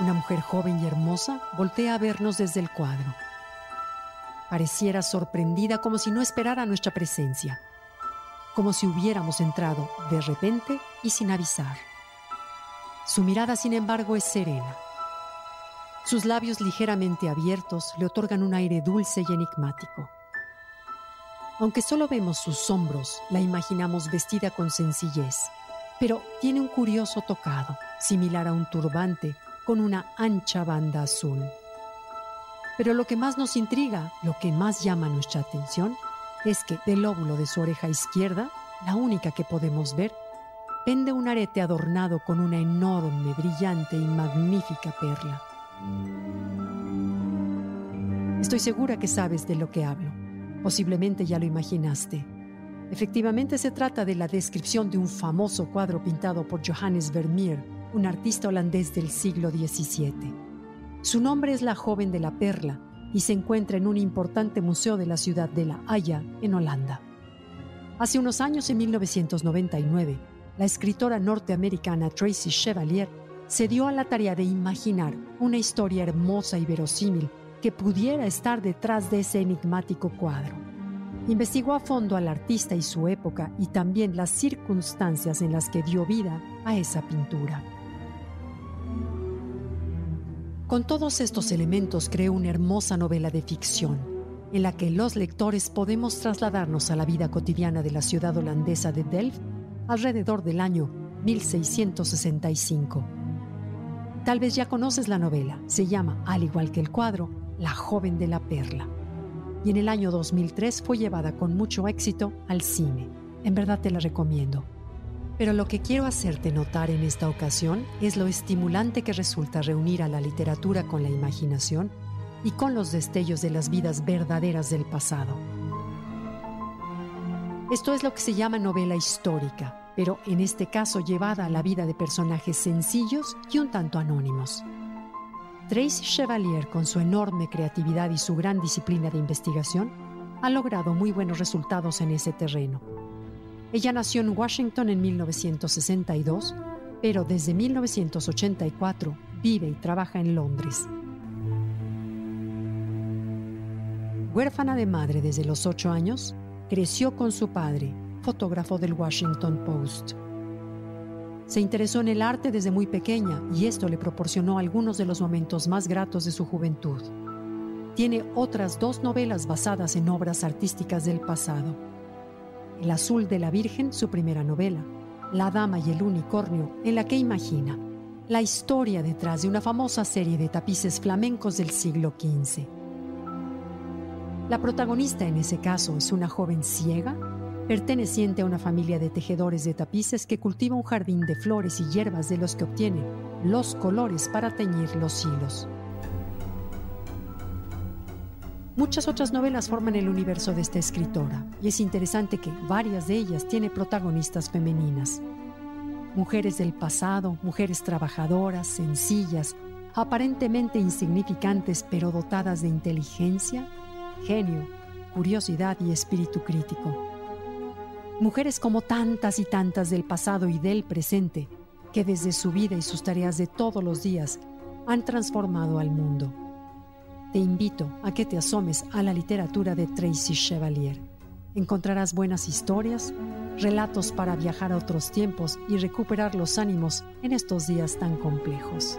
Una mujer joven y hermosa voltea a vernos desde el cuadro. Pareciera sorprendida como si no esperara nuestra presencia, como si hubiéramos entrado de repente y sin avisar. Su mirada, sin embargo, es serena. Sus labios ligeramente abiertos le otorgan un aire dulce y enigmático. Aunque solo vemos sus hombros, la imaginamos vestida con sencillez, pero tiene un curioso tocado, similar a un turbante con una ancha banda azul. Pero lo que más nos intriga, lo que más llama nuestra atención, es que del lóbulo de su oreja izquierda, la única que podemos ver, pende un arete adornado con una enorme, brillante y magnífica perla. Estoy segura que sabes de lo que hablo. Posiblemente ya lo imaginaste. Efectivamente se trata de la descripción de un famoso cuadro pintado por Johannes Vermeer, un artista holandés del siglo XVII. Su nombre es La joven de la perla y se encuentra en un importante museo de la ciudad de La Haya, en Holanda. Hace unos años, en 1999, la escritora norteamericana Tracy Chevalier se dio a la tarea de imaginar una historia hermosa y verosímil que pudiera estar detrás de ese enigmático cuadro. Investigó a fondo al artista y su época y también las circunstancias en las que dio vida a esa pintura. Con todos estos elementos creó una hermosa novela de ficción, en la que los lectores podemos trasladarnos a la vida cotidiana de la ciudad holandesa de Delft alrededor del año 1665. Tal vez ya conoces la novela, se llama, al igual que el cuadro, La joven de la perla. Y en el año 2003 fue llevada con mucho éxito al cine. En verdad te la recomiendo. Pero lo que quiero hacerte notar en esta ocasión es lo estimulante que resulta reunir a la literatura con la imaginación y con los destellos de las vidas verdaderas del pasado. Esto es lo que se llama novela histórica, pero en este caso llevada a la vida de personajes sencillos y un tanto anónimos. Tracy Chevalier, con su enorme creatividad y su gran disciplina de investigación, ha logrado muy buenos resultados en ese terreno ella nació en Washington en 1962, pero desde 1984 vive y trabaja en Londres. Huérfana de madre desde los ocho años, creció con su padre, fotógrafo del Washington Post. Se interesó en el arte desde muy pequeña y esto le proporcionó algunos de los momentos más gratos de su juventud. Tiene otras dos novelas basadas en obras artísticas del pasado. El azul de la Virgen, su primera novela, La Dama y el Unicornio, en la que imagina la historia detrás de una famosa serie de tapices flamencos del siglo XV. La protagonista en ese caso es una joven ciega, perteneciente a una familia de tejedores de tapices que cultiva un jardín de flores y hierbas de los que obtiene los colores para teñir los hilos. Muchas otras novelas forman el universo de esta escritora y es interesante que varias de ellas tienen protagonistas femeninas. Mujeres del pasado, mujeres trabajadoras, sencillas, aparentemente insignificantes pero dotadas de inteligencia, genio, curiosidad y espíritu crítico. Mujeres como tantas y tantas del pasado y del presente, que desde su vida y sus tareas de todos los días han transformado al mundo te invito a que te asomes a la literatura de Tracy Chevalier. Encontrarás buenas historias, relatos para viajar a otros tiempos y recuperar los ánimos en estos días tan complejos.